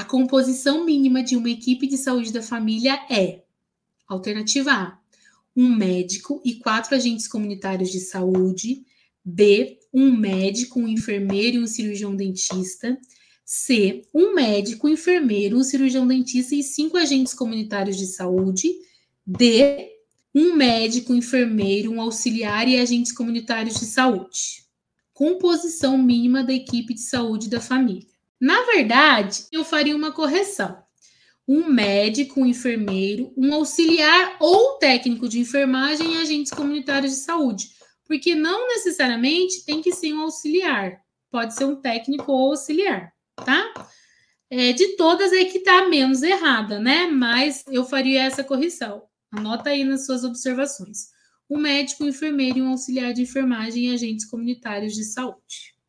A composição mínima de uma equipe de saúde da família é: alternativa A, um médico e quatro agentes comunitários de saúde. B, um médico, um enfermeiro e um cirurgião dentista. C, um médico, um enfermeiro, um cirurgião dentista e cinco agentes comunitários de saúde. D, um médico, um enfermeiro, um auxiliar e agentes comunitários de saúde. Composição mínima da equipe de saúde da família. Na verdade, eu faria uma correção. Um médico, um enfermeiro, um auxiliar ou técnico de enfermagem e agentes comunitários de saúde. Porque não necessariamente tem que ser um auxiliar. Pode ser um técnico ou auxiliar, tá? É, de todas é que está menos errada, né? Mas eu faria essa correção. Anota aí nas suas observações. Um médico, um enfermeiro e um auxiliar de enfermagem e agentes comunitários de saúde.